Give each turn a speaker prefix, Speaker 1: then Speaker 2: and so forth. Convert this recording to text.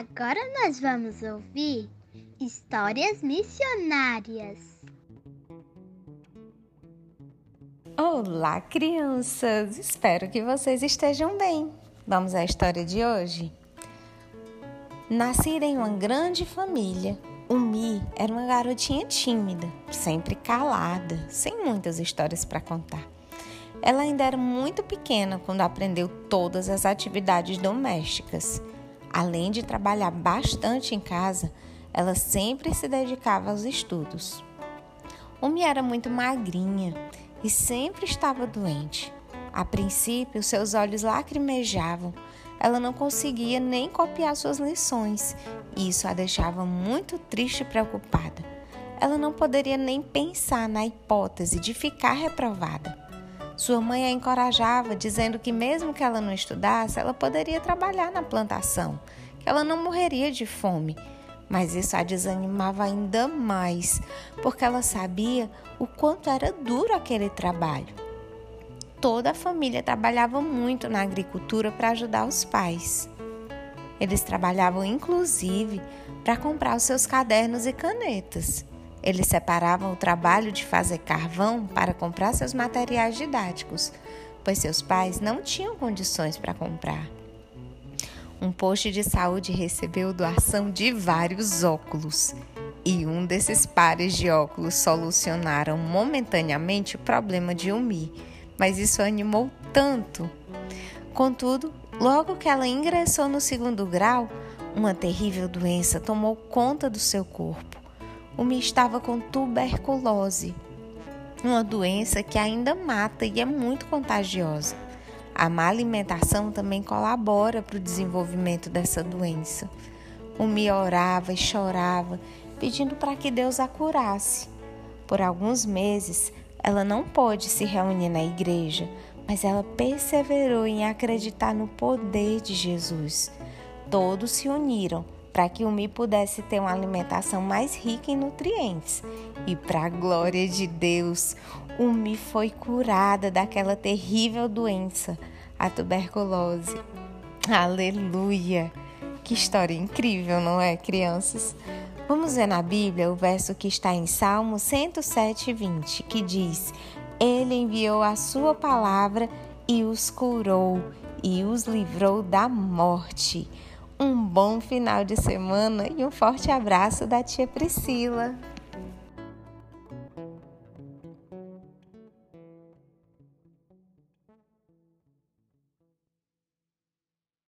Speaker 1: Agora nós vamos ouvir histórias missionárias.
Speaker 2: Olá, crianças! Espero que vocês estejam bem. Vamos à história de hoje? Nascida em uma grande família, Umi era uma garotinha tímida, sempre calada, sem muitas histórias para contar. Ela ainda era muito pequena quando aprendeu todas as atividades domésticas. Além de trabalhar bastante em casa, ela sempre se dedicava aos estudos. Umi era muito magrinha e sempre estava doente. A princípio, seus olhos lacrimejavam. Ela não conseguia nem copiar suas lições e isso a deixava muito triste e preocupada. Ela não poderia nem pensar na hipótese de ficar reprovada. Sua mãe a encorajava, dizendo que, mesmo que ela não estudasse, ela poderia trabalhar na plantação, que ela não morreria de fome. Mas isso a desanimava ainda mais, porque ela sabia o quanto era duro aquele trabalho. Toda a família trabalhava muito na agricultura para ajudar os pais. Eles trabalhavam inclusive para comprar os seus cadernos e canetas. Eles separavam o trabalho de fazer carvão para comprar seus materiais didáticos, pois seus pais não tinham condições para comprar. Um posto de saúde recebeu doação de vários óculos, e um desses pares de óculos solucionaram momentaneamente o problema de Umi, mas isso animou tanto. Contudo, logo que ela ingressou no segundo grau, uma terrível doença tomou conta do seu corpo. Umi estava com tuberculose, uma doença que ainda mata e é muito contagiosa. A má alimentação também colabora para o desenvolvimento dessa doença. Umi orava e chorava, pedindo para que Deus a curasse. Por alguns meses, ela não pôde se reunir na igreja, mas ela perseverou em acreditar no poder de Jesus. Todos se uniram para que o Mi pudesse ter uma alimentação mais rica em nutrientes. E para a glória de Deus, o Mi foi curada daquela terrível doença, a tuberculose. Aleluia! Que história incrível, não é, crianças? Vamos ver na Bíblia o verso que está em Salmo 107, 20, que diz: Ele enviou a sua palavra e os curou e os livrou da morte. Um bom final de semana e um forte abraço da tia Priscila.